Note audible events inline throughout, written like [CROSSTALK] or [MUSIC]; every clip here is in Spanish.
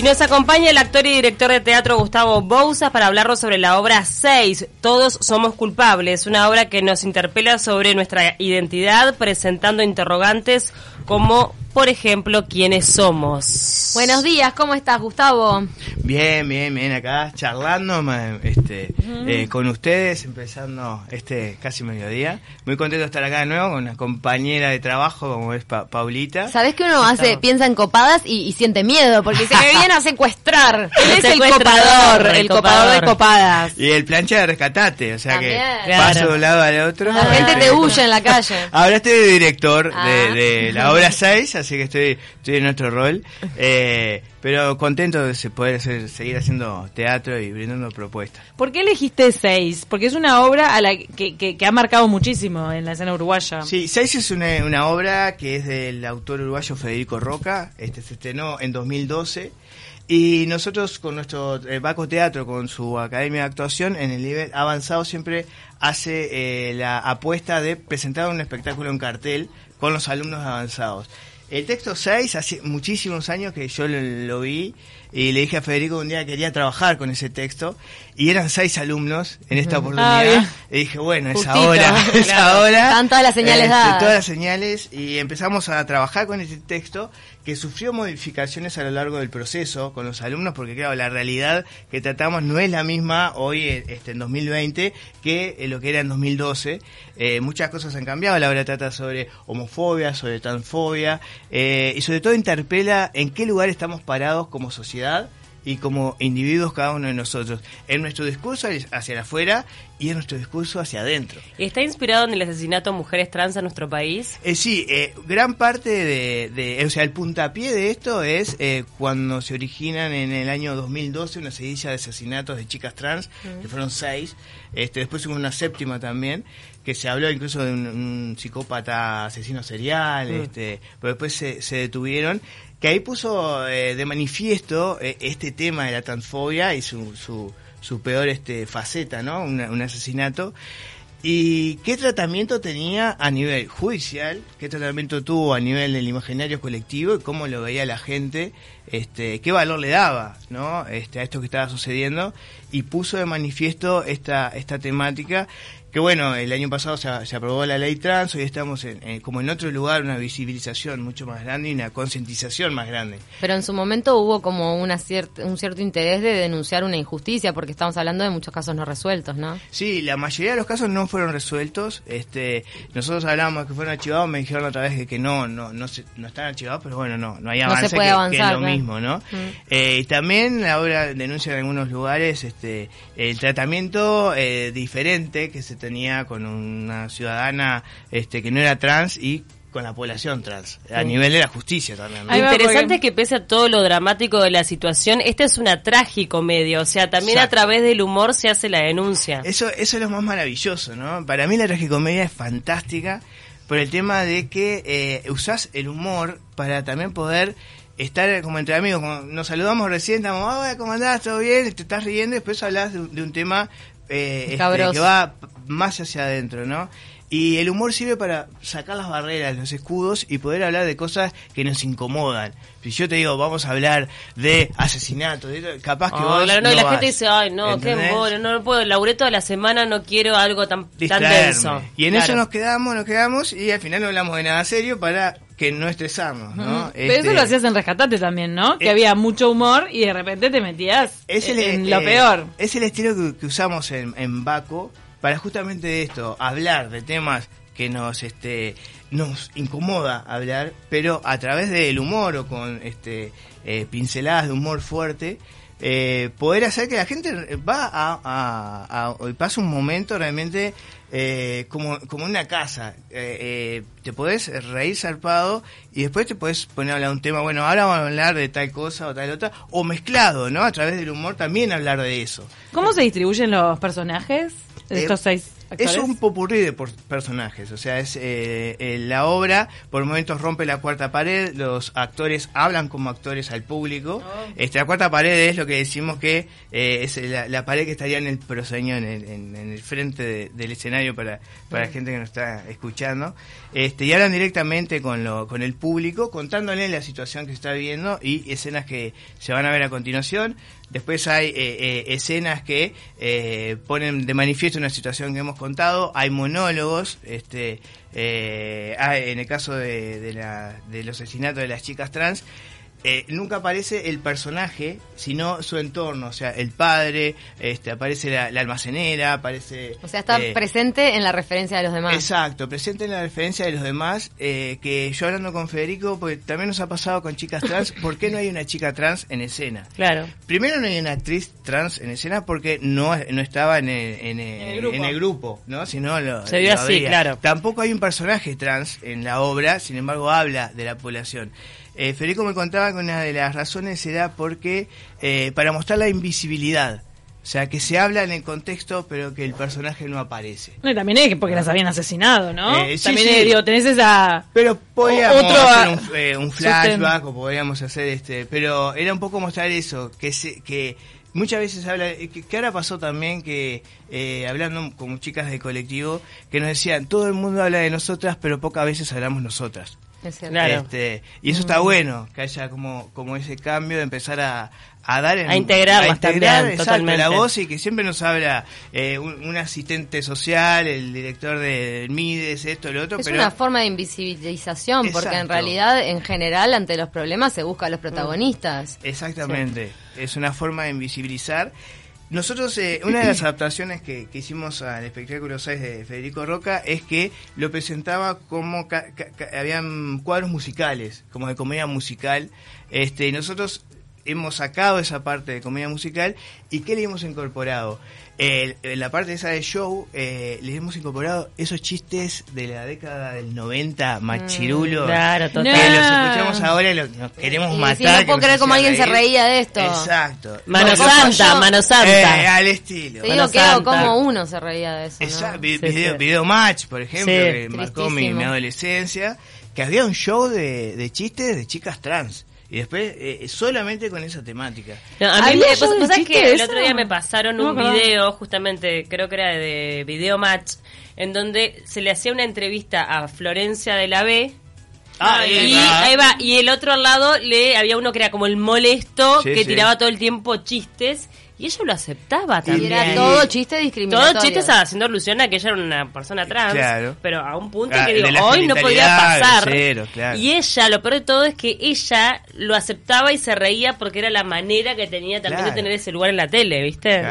Y nos acompaña el actor y director de teatro Gustavo Bouzas para hablarnos sobre la obra 6, Todos somos culpables, una obra que nos interpela sobre nuestra identidad presentando interrogantes como por ejemplo, quiénes somos. Buenos días, ¿cómo estás, Gustavo? Bien, bien, bien, acá charlando este, eh, con ustedes, empezando este casi mediodía. Muy contento de estar acá de nuevo con una compañera de trabajo como es Paulita. Sabes que uno hace, piensa en copadas y, siente miedo, porque se me viene a secuestrar. [LAUGHS] Él es el copador, el, copador de copadas. Y el plancha de rescatate, o sea que paso de un lado al otro. La gente te huye en la calle. Ahora estoy de director de, ah. la obra 6, así que estoy, estoy en otro rol. [LAUGHS] Eh, pero contento de poder seguir haciendo teatro y brindando propuestas. ¿Por qué elegiste Seis? Porque es una obra a la que, que, ha marcado muchísimo en la escena uruguaya. Sí, Seis es una, una, obra que es del autor uruguayo Federico Roca. Este se estrenó en 2012. Y nosotros con nuestro eh, Baco Teatro, con su academia de actuación, en el nivel avanzado siempre hace eh, la apuesta de presentar un espectáculo en cartel con los alumnos avanzados. El texto 6, hace muchísimos años que yo lo, vi y le dije a Federico un día que quería trabajar con ese texto y eran seis alumnos en esta oportunidad. Ah, y dije, bueno, es ahora, [LAUGHS] es ahora. Están todas las señales este, dadas. Todas las señales y empezamos a trabajar con ese texto que sufrió modificaciones a lo largo del proceso con los alumnos, porque claro, la realidad que tratamos no es la misma hoy este, en 2020 que lo que era en 2012. Eh, muchas cosas han cambiado, la obra trata sobre homofobia, sobre transfobia, eh, y sobre todo interpela en qué lugar estamos parados como sociedad y como individuos cada uno de nosotros, en nuestro discurso hacia afuera y en nuestro discurso hacia adentro. ¿Está inspirado en el asesinato de mujeres trans en nuestro país? Eh, sí, eh, gran parte de, o sea, el puntapié de esto es eh, cuando se originan en el año 2012 una seguidilla de asesinatos de chicas trans, que fueron seis, este, después hubo una séptima también, que se habló incluso de un, psicópata asesino serial, este, pero después se, se detuvieron que ahí puso eh, de manifiesto eh, este tema de la transfobia y su, su, su peor este, faceta, ¿no? un asesinato. ¿Y qué tratamiento tenía a nivel judicial? ¿Qué tratamiento tuvo a nivel del imaginario colectivo? ¿Y cómo lo veía la gente? Este, ¿Qué valor le daba ¿no? este, a esto que estaba sucediendo? Y puso de manifiesto esta, esta temática que bueno, el año pasado se, aprobó la ley trans, hoy estamos en, como en otro lugar, una visibilización mucho más grande y una concientización más grande. Pero en su momento hubo como una un cierto interés de denunciar una injusticia, porque estamos hablando de muchos casos no resueltos, ¿no? Sí, la mayoría de los casos no fueron resueltos. Este, nosotros hablábamos que fueron archivados, me dijeron otra vez que, no, no, no, no están archivados, pero bueno, no, no hay avance, se puede avanzar, que, es lo mismo, ¿no? Mm. Eh, y también ahora denuncia en algunos lugares este, el tratamiento eh, diferente que se tenía con una ciudadana este, que no era trans y con la población trans, a nivel de la justicia también. Lo interesante es que pese a todo lo dramático de la situación, esta es una tragicomedia, o sea, también a través del humor se hace la denuncia. Eso, eso es lo más maravilloso, ¿no? Para mí la tragicomedia es fantástica por el tema de que eh, usás el humor para también poder estar como entre amigos, nos saludamos recién, estamos, hola, ¿cómo andás? ¿Todo bien? Te estás riendo y después hablas de, un tema eh, este, que va más hacia adentro, ¿no? Y el humor sirve para sacar las barreras, los escudos y poder hablar de cosas que nos incomodan. Si yo te digo, vamos a hablar de asesinato, capaz que oh, vos. no, y la gente dice, ay, no, qué embole, no, no puedo, laburé toda la semana, no quiero algo tan, tan denso. Y en eso nos quedamos, nos quedamos y al final no hablamos de nada serio para que no estresamos, ¿no? Pero eso lo este, hacías en Rescatate también, ¿no? que había mucho humor y de repente te metías en, lo peor. Es el estilo que, usamos en, en Baco para justamente esto, hablar de temas que nos este nos incomoda hablar, pero a través del humor o con este eh, pinceladas de humor fuerte, eh, poder hacer que la gente va a, a, a, pase un momento realmente eh, como, como una casa. te podés reír zarpado y después te podés poner a hablar un tema, bueno, ahora vamos a hablar de tal cosa o tal otra, o mezclado, ¿no? A través del humor también hablar de eso. ¿Cómo se distribuyen los personajes? estos seis. Es un popurrí de personajes, o sea, es eh, la obra por momentos rompe la cuarta pared, los actores hablan como actores al público. Oh. Este, la cuarta pared es lo que decimos que eh, es la, pared que estaría en el proseño, en el, en, el frente del escenario para, para la gente que nos está escuchando. Este, y hablan directamente con, lo, con el público, contándole la situación que está viviendo y escenas que se van a ver a continuación. Después hay eh, eh, escenas que eh, ponen de manifiesto una situación que hemos contado. Hay monólogos. Este, en el caso de, de, la, de los asesinatos de las chicas trans, eh, nunca aparece el personaje, sino su entorno, o sea, el padre, este, aparece la, almacenera, aparece... O sea, está eh, presente en la referencia de los demás. Exacto, presente en la referencia de los demás, eh, que yo hablando con Federico, porque también nos ha pasado con chicas trans, [LAUGHS] ¿por qué no hay una chica trans en escena? Claro. Primero no hay una actriz trans en escena porque no, no estaba en el, en el, grupo. ¿no? Sino lo, Se vio así, claro. Tampoco hay un personaje trans en la obra, sin embargo habla de la población. Eh, Federico me contaba que una de las razones era porque eh, para mostrar la invisibilidad. O sea, que se habla en el contexto, pero que el personaje no aparece. No, y también es porque las habían asesinado, ¿no? Eh, también sí. digo, tenés esa... Pero podíamos hacer un, flashback o podíamos hacer este... Pero era un poco mostrar eso, que se, que muchas veces habla... Que, ahora pasó también que, hablando con chicas del colectivo, que nos decían, todo el mundo habla de nosotras, pero pocas veces hablamos nosotras. Este, y eso está bueno, que haya como, como ese cambio de empezar a, a dar a integrar, a integrar totalmente. la voz y que siempre nos habla eh, un, asistente social, el director de Mides, esto, lo otro. Es una forma de invisibilización, porque en realidad, en general, ante los problemas se busca a los protagonistas. Exactamente, es una forma de invisibilizar nosotros, eh, una de las adaptaciones que, hicimos al espectáculo 6 de Federico Roca es que lo presentaba como habían cuadros musicales, como de comedia musical. Este, nosotros hemos sacado esa parte de comedia musical y ¿qué le hemos incorporado? En la parte esa de show, eh, les hemos incorporado esos chistes de la década del 90, machirulos. Mm, claro, total. Que los escuchamos ahora y los, nos queremos matar. no puedo creer cómo alguien se reía de esto. Exacto. Mano Santa, Mano Santa. Eh, al estilo. Te digo que como uno se reía de eso. Exacto. video, Match, por ejemplo, que marcó mi, mi, adolescencia. Que había un show de, de chistes de chicas trans y después eh, solamente con esa temática. a mí me, que el otro día me pasaron un video, justamente, creo que era de Video Match, en donde se le hacía una entrevista a Florencia de la B. Ah, y ahí va. Y el otro al lado le había uno que era como el molesto, que tiraba todo el tiempo chistes. Y ella lo aceptaba también. Y era todo chiste discriminatorio. Todo chiste haciendo alusión a que ella era una persona trans. Pero a un punto que digo, hoy no podía pasar. Y ella, lo peor de todo es que ella lo aceptaba y se reía porque era la manera que tenía también de tener ese lugar en la tele, ¿viste?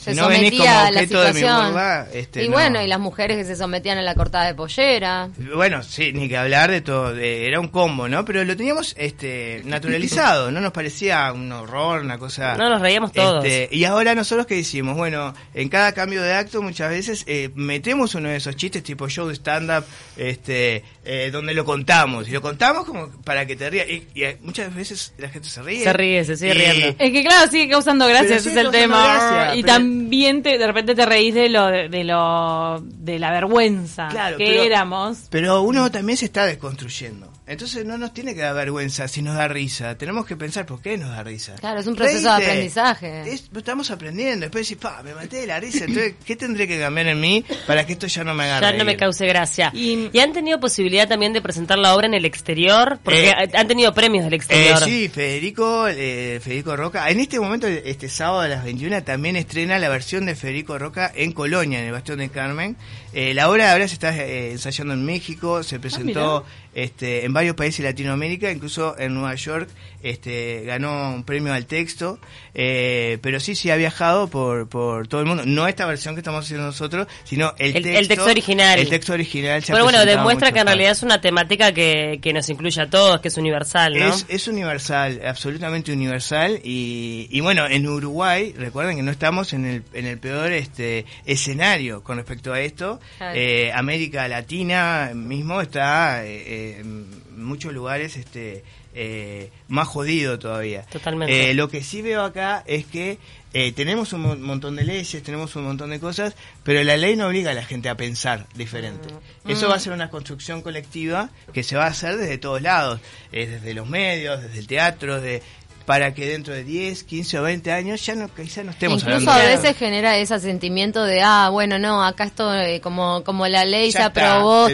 Se sometía a la situación. Este, y bueno, y las mujeres que se sometían a la cortada de pollera. Bueno, sí, ni que hablar de todo, era un combo, ¿no? Pero lo teníamos este naturalizado, no nos parecía un horror, una cosa... No, nos reíamos todos. Este, y ahora nosotros qué decimos, bueno, en cada cambio de acto muchas veces eh, metemos uno de esos chistes tipo show de stand-up, este, eh, donde lo contamos, y lo contamos como para que te rías, y, muchas veces la gente se ríe. Se ríe, se sigue riendo. Es que claro, sigue causando gracias, ese es el tema. y también también de repente te reís de lo de, lo de la vergüenza que éramos. Pero uno también se está desconstruyendo. Entonces no nos tiene que dar vergüenza si nos da risa. Tenemos que pensar por qué nos da risa. Claro, es un proceso de aprendizaje. estamos aprendiendo. Después decís, pa, me maté de la risa. Entonces, ¿qué tendré que cambiar en mí para que esto ya no me haga Ya no me cause gracia. Y, han tenido posibilidad también de presentar la obra en el exterior? Porque eh, han tenido premios del exterior. Eh, sí, Federico, eh, Federico Roca. En este momento, este sábado a las 21, también estrena la versión de Federico Roca en Colonia, en el Bastión de Carmen. la obra ahora se está ensayando en México, se presentó... Ah, este, en varios países de Latinoamérica, incluso en Nueva York este, ganó un premio al texto, eh, pero sí, sí ha viajado por, por todo el mundo. No esta versión que estamos haciendo nosotros, sino el, texto, el texto original. El texto original. pero bueno, demuestra que en realidad es una temática que, que nos incluye a todos, que es universal, ¿no? Es, es universal, absolutamente universal. Y, y bueno, en Uruguay, recuerden que no estamos en el, en el peor este escenario con respecto a esto. Eh, América Latina mismo está... Eh, en muchos lugares este eh, más jodido todavía. Totalmente. Eh, lo que sí veo acá es que eh, tenemos un montón de leyes, tenemos un montón de cosas, pero la ley no obliga a la gente a pensar diferente. Mm. Eso va a mm. ser una construcción colectiva que se va a hacer desde todos lados, desde los medios, desde el teatro, de, para que dentro de 10, 15 o 20 años ya no, quizá no estemos Incluso a veces genera ese sentimiento de, ah, bueno, no, acá esto, eh, como, como la ley se aprobó,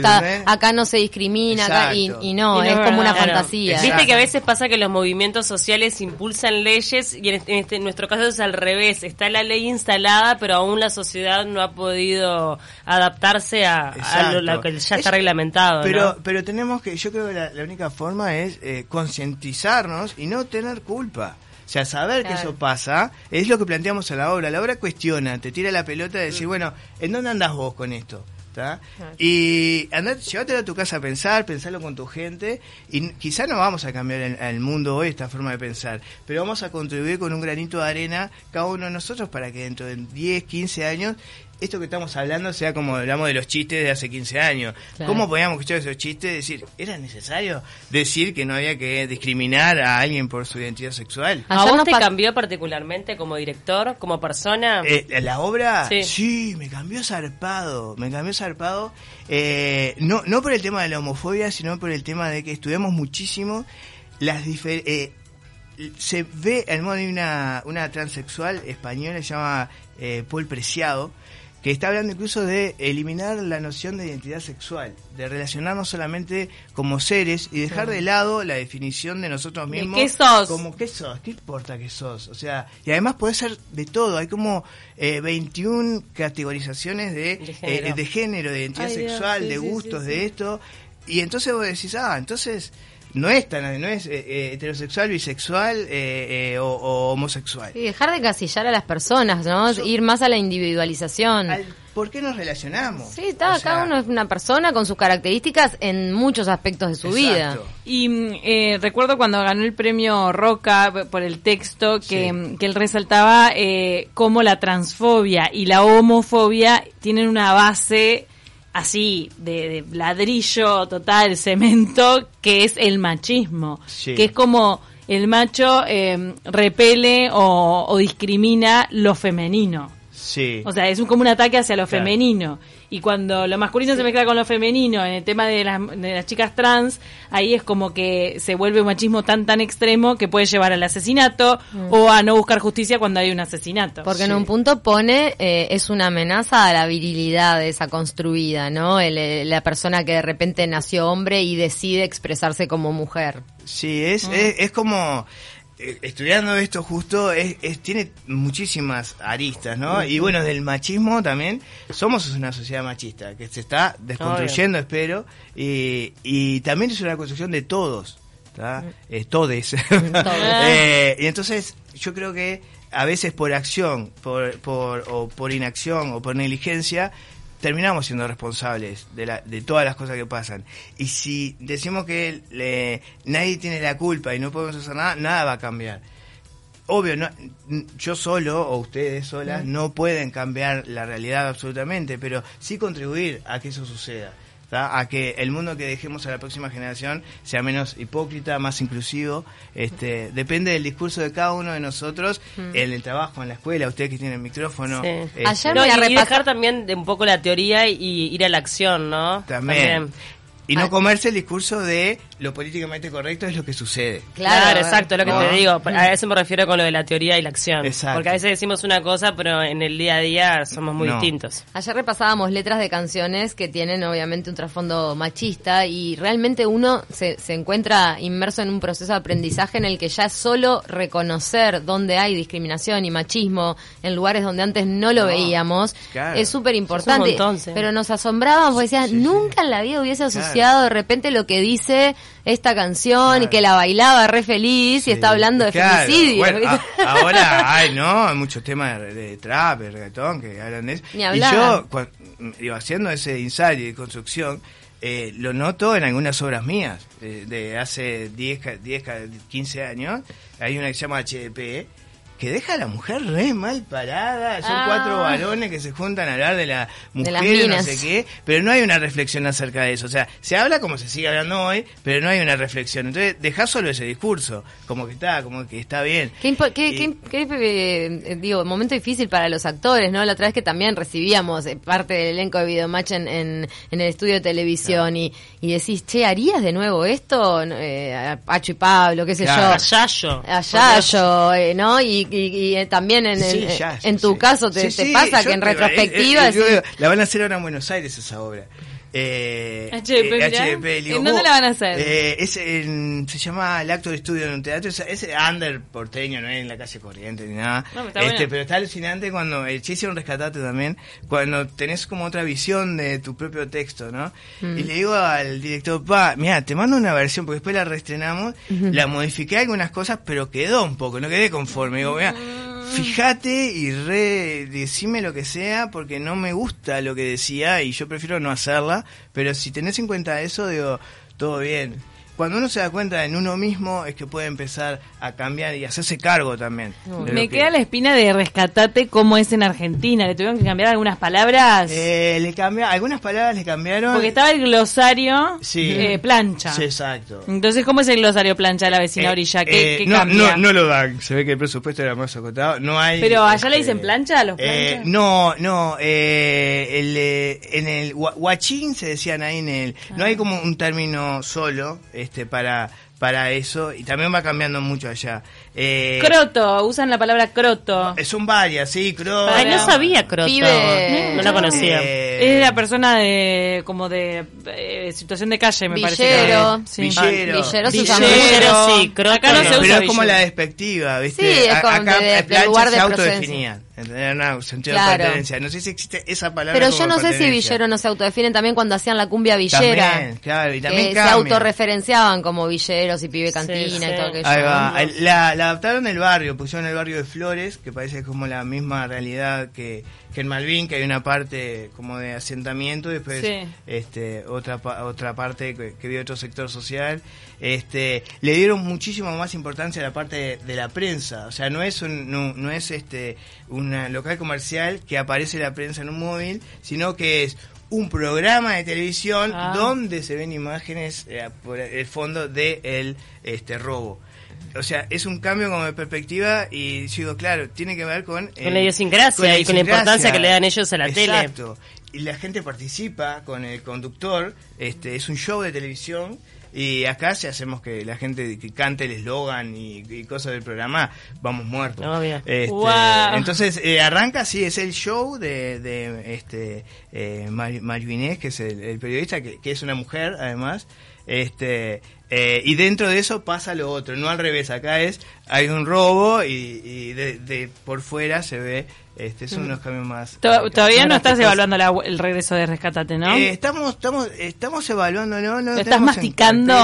acá no se discrimina, y, no, es, como una fantasía. Viste que a veces pasa que los movimientos sociales impulsan leyes y en, este, este, en, nuestro caso es al revés, está la ley instalada, pero aún la sociedad no ha podido adaptarse a, lo, que ya está reglamentado. Pero, pero tenemos que, yo creo que la, única forma es eh, concientizarnos y no tener culpa o sea, saber que eso pasa es lo que planteamos a la obra. La obra cuestiona, te tira la pelota de decir, mm. bueno, ¿en dónde andas vos con esto? Y andá, llévatelo a tu casa a pensar, pensarlo con tu gente. Y quizá no vamos a cambiar el, mundo hoy, esta forma de pensar, pero vamos a contribuir con un granito de arena cada uno de nosotros para que dentro de 10, 15 años esto que estamos hablando sea como hablamos de los chistes de hace 15 años. ¿Cómo podíamos escuchar esos chistes y decir, ¿era necesario decir que no había que discriminar a alguien por su identidad sexual? ¿A vos te cambió particularmente como director, como persona? Eh, ¿La obra? Sí. me cambió zarpado, me cambió zarpado. Eh, no, no por el tema de la homofobia, sino por el tema de que estudiamos muchísimo las diferencias. Eh, se ve, el modo de una, una transexual española, se llama Paul Preciado, que está hablando incluso de eliminar la noción de identidad sexual, de relacionarnos solamente como seres y dejar de lado la definición de nosotros mismos. ¿Qué sos? Como qué sos, qué importa qué sos. O sea, y además puede ser de todo. Hay como eh, 21 categorizaciones de, de género, de, identidad sexual, de gustos, de esto. Y entonces vos decís, ah, entonces no es tan no es eh, eh, heterosexual, bisexual eh, o, homosexual. Y dejar de casillar a las personas, ¿no? Ir más a la individualización. ¿Por qué nos relacionamos? Sí, está, cada uno es una persona con sus características en muchos aspectos de su vida. Y recuerdo cuando ganó el premio Roca por el texto que, que él resaltaba cómo la transfobia y la homofobia tienen una base así de, ladrillo total, cemento, que es el machismo, que es como el macho eh, repele o, discrimina lo femenino. Sí. O sea, es un, como un ataque hacia lo femenino. Y cuando lo masculino se mezcla con lo femenino, en el tema de las, de las, chicas trans, ahí es como que se vuelve un machismo tan tan extremo que puede llevar al asesinato mm. o a no buscar justicia cuando hay un asesinato. Porque en un punto pone, eh, es una amenaza a la virilidad esa construida, ¿no? la persona que de repente nació hombre y decide expresarse como mujer. Sí, es, mm. es, es como eh, estudiando esto justo es, tiene muchísimas aristas, ¿no? Y bueno, del machismo también, somos una sociedad machista que se está desconstruyendo, espero, y, y también es una construcción de todos, eh, [LAUGHS] todes. eh, y entonces yo creo que a veces por acción, por, por, o por inacción o por negligencia, terminamos siendo responsables de, la, de todas las cosas que pasan. Y si decimos que le, nadie tiene la culpa y no podemos hacer nada, nada va a cambiar. Obvio, no, yo solo o ustedes solas no pueden cambiar la realidad absolutamente, pero sí contribuir a que eso suceda a que el mundo que dejemos a la próxima generación sea menos hipócrita, más inclusivo. Este, depende del discurso de cada uno de nosotros, mm. en el trabajo, en la escuela, ustedes que tienen el micrófono. Este, Ayer voy a repasar también de un poco la teoría y ir a la acción, ¿no? también. Y no comerse el discurso de lo políticamente correcto es lo que sucede. Claro, exacto, lo que te digo. A eso me refiero con lo de la teoría y la acción. Exacto. Porque a veces decimos una cosa, pero en el día a día somos muy distintos. Ayer repasábamos letras de canciones que tienen obviamente un trasfondo machista y realmente uno se, se encuentra inmerso en un proceso de aprendizaje en el que ya solo reconocer dónde hay discriminación y machismo en lugares donde antes no lo veíamos es súper importante. Pero nos asombrábamos porque decían, nunca en la vida hubiese de repente lo que dice esta canción y que la bailaba re feliz y está hablando de femicidio. ahora [LAUGHS] hay, ¿no? Hay muchos temas de, trap, de reggaetón que hablan de eso. y yo, iba haciendo ese ensayo de construcción, eh, lo noto en algunas obras mías de hace 10, 10, 15 años. Hay una que se llama HDP que deja a la mujer re mal parada. Son Ah. cuatro varones que se juntan a hablar de la De mujer, no minas. sé qué, pero no hay una reflexión acerca de eso. O sea, se habla como se sigue hablando hoy, pero no hay una reflexión. Entonces, dejá solo ese discurso, como que está, como que está bien. Qué, impo- qué- Y- qué- qué, eh, eh, digo, momento difícil para los actores, ¿no? La otra vez que también recibíamos eh, parte del elenco de Videomatch en, en, en el estudio de televisión y, y decís, che, ¿harías de nuevo esto? Eh, a Pacho y Pablo, qué sé Claro. yo. Yayo. Allá yo, eh, ¿no? Y, y- y, eh, también en, Sí, en- ya, en tu caso te, te pasa que en retrospectiva eh, eh, digo, la van a hacer ahora en Buenos Aires esa obra. Eh, HDP, eh, ¿En dónde la van a hacer? eh, es en- se llama el acto de estudio en un teatro. Es, es under porteño, no es en la calle corriente ni nada. No, pero está este, bueno. Pero está alucinante cuando. El Che un rescatate también. Cuando tenés como otra visión de tu propio texto, ¿no? Mm. Y le digo al director, pa, mira, te mando una versión porque después la reestrenamos. La modifiqué algunas cosas, pero quedó un poco, no quedé conforme. Digo, mira. Fíjate y re decime lo que sea porque no me gusta lo que decía y yo prefiero no hacerla, pero si tenés en cuenta eso, digo, todo bien. Cuando uno se da cuenta en uno mismo es que puede empezar a cambiar y hacerse cargo también. Me que- queda la espina de rescatate cómo es en Argentina. Le tuvieron que cambiar algunas palabras. Eh, le cambia, algunas palabras le cambiaron. porque estaba el glosario Sí. eh, plancha. Sí, exacto. Entonces, ¿cómo es el glosario plancha de la vecina Eh, orilla? ¿Qué, eh, qué no, cambia? no, no lo dan. Se ve que el presupuesto era más acotado. No hay. Pero allá le este, dicen plancha a los eh, planchas. no, no. El, en el gua- guachín se decían ahí en el. No Ah. hay como un término solo este para para eso y también va cambiando mucho allá. Eh, Croto, usan la palabra croto. eh, son varias, sí, creo. Ay, no sabía, Croto. Pibe. No la conocía. Eh, Es la persona de como de eh, situación de calle, me parece. que- Villero. Sí. Villero. Villero se Villero. Villero, sí, croto Acá no no. se pero usa es como villero. la despectiva, ¿viste? Sí, es como acá de- de plancha lugar se de autodefinían. ¿Entendés? No, sentido Claro. de pertenencia. No sé si existe esa palabra. Pero como yo no sé si. Villero no se autodefinen también cuando hacían la cumbia villera. También, claro, y también que se autorreferenciaban como villeros y pibe cantina sí. y todo aquello. Ahí va. La, la adaptaron el barrio, pusieron el barrio de Flores, que parece como la misma realidad que, que en Malvin, que hay una parte como de asentamiento, y después Sí. este otra pa- otra parte que, que vive otro sector social. Este, le dieron muchísimo más importancia a la parte de, de la prensa, o sea, no es un, no, no es este un local comercial que aparece la prensa en un móvil, sino que es un programa de televisión Ah. donde se ven imágenes eh, por el fondo de el este robo. O sea, es un cambio como de perspectiva y digo, claro, tiene que ver con... Con la idiosincrasia y con la importancia que le dan ellos a la tele. Exacto. Y la gente participa con el conductor, este es un show de televisión y acá si hacemos que la gente que cante el eslogan y, y cosas del programa, vamos muertos. Obvio. Este. Entonces eh, arranca, sí, es el show de, de este eh, Mar- Mario Inés, que es el, el periodista, que, que es una mujer además. Este eh, y dentro de eso pasa lo otro, no al revés. Acá es hay un robo y, y de, de por fuera se ve. Este son unos cambios más. To- Todavía no estás evaluando la- el regreso de Rescatate, ¿no? Eh, estamos, estamos, estamos evaluando, ¿no? no ¿Lo estás masticando?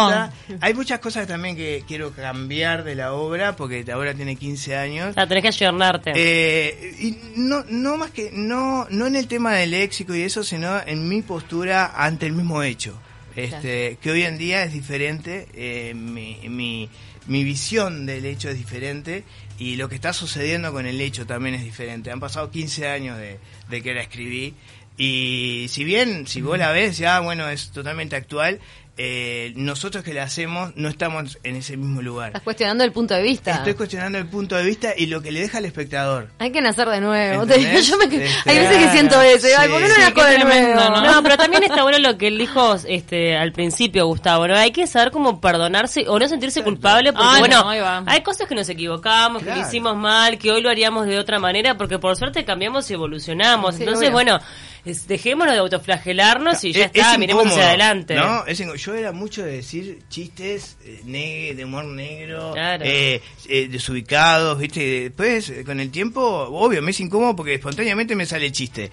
Hay muchas cosas también que quiero cambiar de la obra, porque la obra tiene 15 años. Ah, tenés que ayornarte. Eh, y no, no más que, no, no en el tema del léxico y eso, sino en mi postura ante el mismo hecho. Este, que hoy en día es diferente, eh, mi, mi, mi visión del hecho es diferente y lo que está sucediendo con el hecho también es diferente. Han pasado 15 años de, de que la escribí y si bien, si vos la ves, ya bueno, es totalmente actual, eh, nosotros que la hacemos no estamos en ese mismo lugar. Estás cuestionando el punto de vista. Estoy cuestionando el punto de vista y lo que le deja al espectador. Hay que nacer de nuevo. [LAUGHS] ¿Entendés? Yo me- Este, hay veces que siento eso. Ay, ¿por qué no sí, qué de tremendo, nuevo? ¿no? No, pero también está bueno lo que él dijo este, al principio, Gustavo, ¿no? Hay que saber cómo perdonarse o no sentirse culpable porque, Ah, no, bueno, hay cosas que nos equivocamos, que lo hicimos mal, que hoy lo haríamos de otra manera, porque por suerte cambiamos y evolucionamos. Sí, Entonces, obvio. bueno, es- dejémonos de autoflagelarnos y ya Es- está, es miremos hacia adelante. ¿no? Es yo era mucho de decir chistes eh, de humor negro, Claro. eh, eh, desubicados, ¿viste? Después, eh, con el tiempo, obvio, me es incómodo porque espontáneamente me sale el chiste.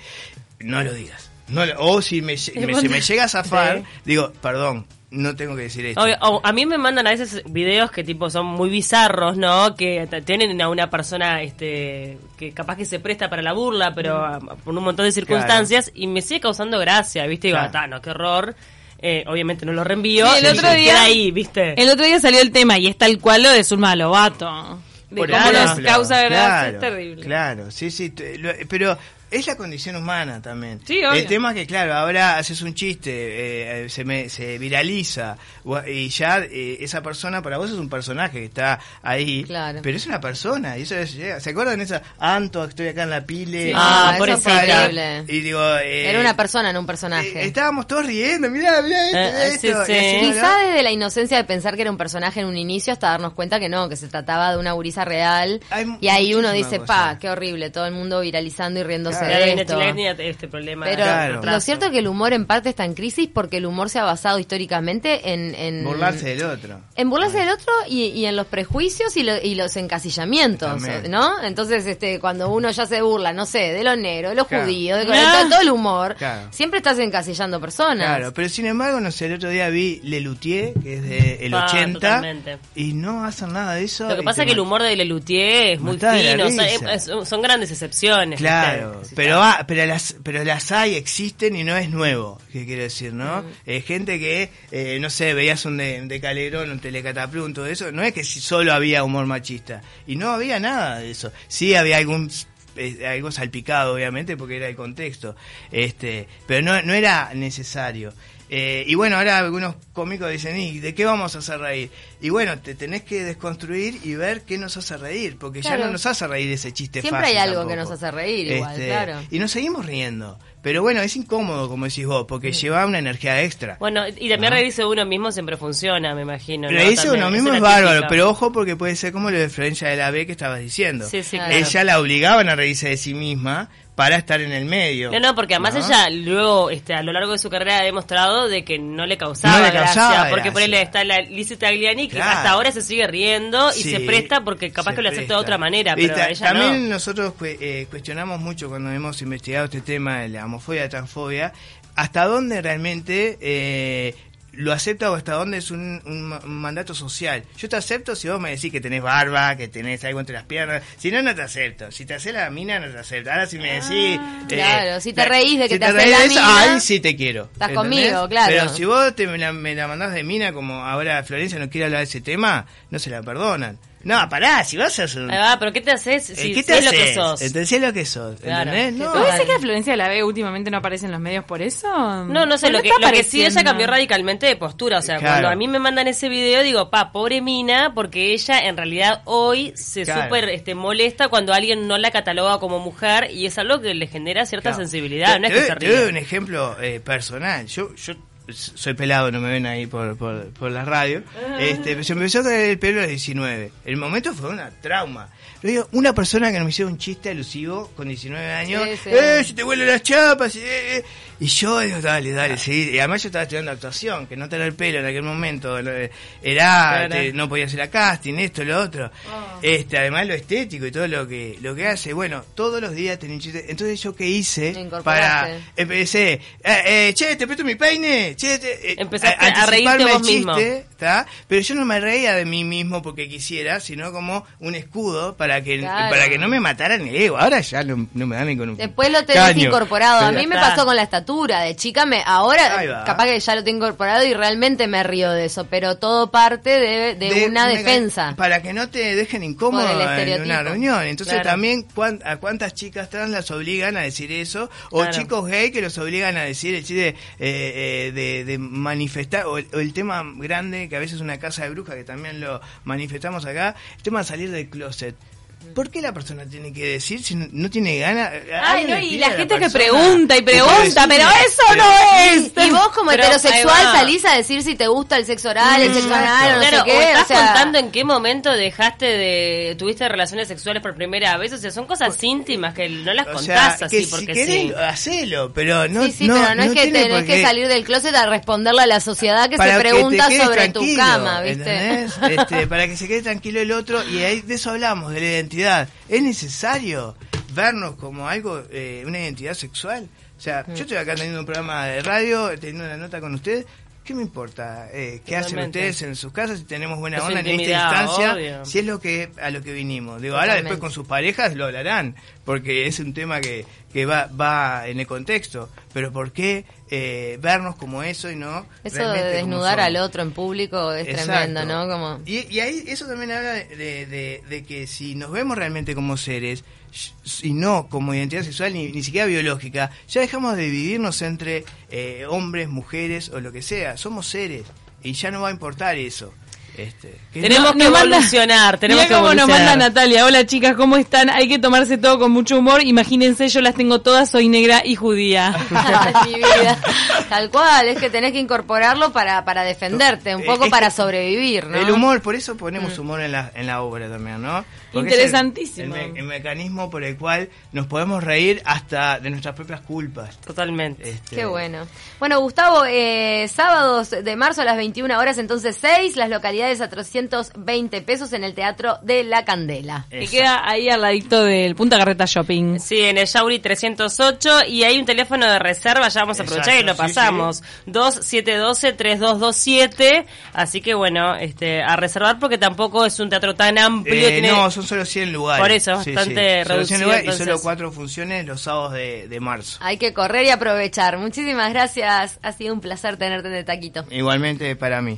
No lo digas. No o si me, me- si me llega a zafar, Sí. digo, perdón, no tengo que decir esto. O- a mí me mandan a veces videos que tipo son muy bizarros, ¿no? Que tienen a una persona este que capaz que se presta para la burla, pero ah, por un montón de circunstancias y me sigue causando gracia, ¿viste? Y digo, Claro. "Ah, no, qué horror. Eh, obviamente no lo reenvío. Y el y otro se día- queda ahí, ¿viste? El otro día salió el tema y es tal cual lo de Zulma Lobato. de Por cómo nos ejemplo, causa gracia claro, es terrible. Claro, sí, sí, pero es la condición humana también. Sí, obvio. El tema es que, claro, ahora haces un chiste, eh, eh, se, me, se viraliza y ya eh, esa persona para vos es un personaje que está ahí, Claro. pero es una persona y eso es, llega. ¿Se acuerdan esa Anto, estoy acá en la pile? Sí. Ah, por eso fue terrible. Y digo, eh, Era una persona, no un eh, personaje. estábamos todos riendo, mirá, mirá esto, Eh, sí, esto. sí. así, ¿no? Quizá desde la inocencia de pensar que era un personaje en un inicio hasta darnos cuenta que no, que se trataba de una gurisa real. Hay y ahí uno dice, cosa. pa, qué horrible, todo el mundo viralizando y riéndose Claro. Claro, esto. Tenía este problema. Pero Claro. lo cierto es que el humor en parte está en crisis porque el humor se ha basado históricamente en... en Burlarse del otro. En burlarse del otro y, y en los prejuicios y, lo- y los encasillamientos, También. ¿no? Entonces, este, cuando uno ya se burla, no sé, de los negros, de los Claro. judíos, de, Ah. todo, el humor, Claro. siempre estás encasillando personas. Claro, pero sin embargo, no sé, el otro día vi Lelutier, que es de el Ah, 80, totalmente. y no hacen nada de eso. Lo que pasa es que el humor de Lelutier es muy fino, o sea, risa. es- es- son grandes excepciones. Claro. Pero ah, pero las pero las hay, existen y no es nuevo, ¿qué quiero decir, no? Mm. Eh, gente que, eh, no sé, veías un de, de Calderón, un Telecataplum, todo eso, no es que si solo había humor machista, y no había nada de eso. Sí había algún eh, algo salpicado, obviamente, porque era el contexto, este pero no, no era necesario. Eh, y bueno, ahora algunos cómicos dicen, ¿y de qué vamos a hacer reír? Y bueno, te tenés que desconstruir y ver qué nos hace reír, porque ya no nos hace reír ese chiste Siempre fácil hay algo que nos hace reír igual, Este, claro. Y nos seguimos riendo. Pero bueno, es incómodo, como decís vos, porque lleva una energía extra. Bueno, y también reírse de uno mismo siempre funciona, me imagino. ¿no? Reírse También, uno mismo es bárbaro, típica. pero ojo porque puede ser como lo de Florencia de la B que estabas diciendo. Sí, sí, claro. Ella la obligaban a reírse de sí misma para estar en el medio. No, no, porque además ¿no? ella luego, este, a lo largo de su carrera ha demostrado de que no le causaba, No le gracia, causaba porque por gracia. él está la Lizzie Tagliani que Claro. hasta ahora se sigue riendo y Sí, se presta porque capaz que lo acepta de otra manera, pero ta- ella también no. nosotros cue- eh, cuestionamos mucho cuando hemos investigado este tema de la homofobia la transfobia, hasta dónde realmente eh, lo acepta o hasta dónde es un, un ma- un mandato social. Yo te acepto si vos me decís que tenés barba, que tenés algo entre las piernas. Si no, no te acepto. Si te haces la mina, no te acepto. Ahora si me decís... eh, claro, si te reís de que si te haces la eso, mina, ahí sí te quiero. estás ¿entendés? conmigo, claro. Pero si vos te me la, me la mandás de mina, como ahora Florencia no quiere hablar de ese tema, no se la perdonan. No, pará, si vas a hacer un... Ahí va, pero ¿qué te haces Eh, si, ¿Qué te es lo que haces? sos? Entonces es lo que sos, Claro. ¿entendés? No, ¿Puede ser Total. que la Florencia de la B últimamente no aparece en los medios por eso? No, no sé, Pero lo que, está lo que sí ella cambió radicalmente de postura. O sea, Claro. cuando a mí me mandan ese video, digo, pa, pobre mina, porque ella en realidad hoy se Claro. súper este, molesta cuando alguien no la cataloga como mujer y es algo que le genera cierta Claro. sensibilidad. Te- No es te que se doy- te doy ríe. un ejemplo eh, personal. Yo, yo soy pelado, no me ven ahí por, por, por la radio. Este, se me empezó a caer el pelo a los 19. El momento fue una trauma. Yo digo, una persona que no me hiciera un chiste alusivo con 19 años, Sí, sí. ¡eh, se te vuelven las chapas! eh, eh". Y yo digo, dale, dale, sí. Y además yo estaba estudiando actuación, que no tener el pelo en aquel momento era, te- no podía hacer a casting, esto, lo otro. Oh. Este, además lo estético y todo lo que, lo que hace. Bueno, todos los días tenía un chiste. Entonces yo qué hice para empecé, eh, eh, che, te presto mi peine, che, te, eh, Empezaste a anticiparme reírte vos mismo. chiste, ¿tá? Pero yo no me reía de mí mismo porque quisiera, sino como un escudo para que Claro. para que no me mataran el ego. Ahora ya no, no me dan ni con un Después lo tenés caño. incorporado. A mí me pasó con la estatura. De chica, me ahora capaz que ya lo tengo incorporado y realmente me río de eso. Pero todo parte de, de una defensa. Para que no te dejen incómodo en una reunión. Entonces Claro. también cuán- a cuántas chicas trans las obligan a decir eso. O Claro. chicos gay que los obligan a decir el chiste eh, eh, de, de manifestar. O el, tema grande que a veces es una casa de bruja que también lo manifestamos acá. El tema de salir del closet. ¿Por qué la persona tiene que decir si no, no tiene ganas? Ay, no, y la gente que pregunta y pregunta, pero eso no es. Y vos como Pero heterosexual salís a decir si te gusta el sexo oral, el sexo anal o no Claro, sé o qué. estás o sea, contando en qué momento dejaste de tuviste relaciones sexuales por primera vez, o sea, son cosas íntimas que no las O contás sea, así que si porque querés, sí. hacelo, pero no sí, sí, no, pero no, es que tenés que salir del closet a responderle a la sociedad que para se pregunta sobre tu cama, ¿viste? Este, [LAUGHS] para que se quede tranquilo el otro y ahí de eso hablamos, de la identidad. ¿Es necesario vernos como algo, eh, una identidad sexual? O sea, Mm. yo estoy acá teniendo un programa de radio, teniendo una nota con usted. ¿Qué me importa? Eh, ¿Qué hacen ustedes en sus casas si tenemos buena Es onda en esta instancia? obvio. Si es lo que a lo que vinimos. Digo, ahora después con sus parejas lo hablarán, porque es un tema que, que va, va en el contexto, pero ¿por qué eh, vernos como eso y no... Eso de desnudar al otro en público es Exacto. tremendo, ¿no? Como... Y, y ahí eso también habla de, de- que si nos vemos realmente como seres y no como identidad sexual ni, ni siquiera biológica, ya dejamos de dividirnos entre eh, hombres, mujeres o lo que sea. Somos seres y ya no va a importar eso. Este, que Tenemos No, que manda- evolucionar, tenemos que cómo nos evolucionar. manda Natalia. Hola chicas, ¿cómo están? Hay que tomarse todo con mucho humor. Imagínense, yo las tengo todas, soy negra y judía. [LAUGHS] [LAUGHS] Ay, mi [LAUGHS] vida. Tal cual, es que tenés que incorporarlo para, para defenderte, un Eh, poco es para sobrevivir, ¿no? El humor, por eso ponemos Mm. humor en la, en la obra también, ¿no? Porque es el- Interesantísimo. El, me- el mecanismo por el cual nos podemos reír hasta de nuestras propias culpas. Totalmente. Este, Qué bueno. Bueno, Gustavo, eh, sábados de marzo a las 21 horas, entonces 6, las localidades a 320 pesos en el Teatro de la Candela. Que Exacto. queda ahí al ladito del Punta Carreta Shopping. Sí, en el Yauri 308 y hay un teléfono de reserva, ya vamos a aprovechar y lo Exacto, sí, pasamos. 2712-3227, así que bueno, este a reservar porque tampoco es un teatro tan amplio. Eh, tiene- No, son solo 100 lugares. Por eso, bastante Solo 100 reducido, lugares y entonces. solo cuatro funciones los sábados de, de marzo. Hay que correr y aprovechar. Muchísimas gracias. Ha sido un placer tenerte en el taquito. Igualmente para mí.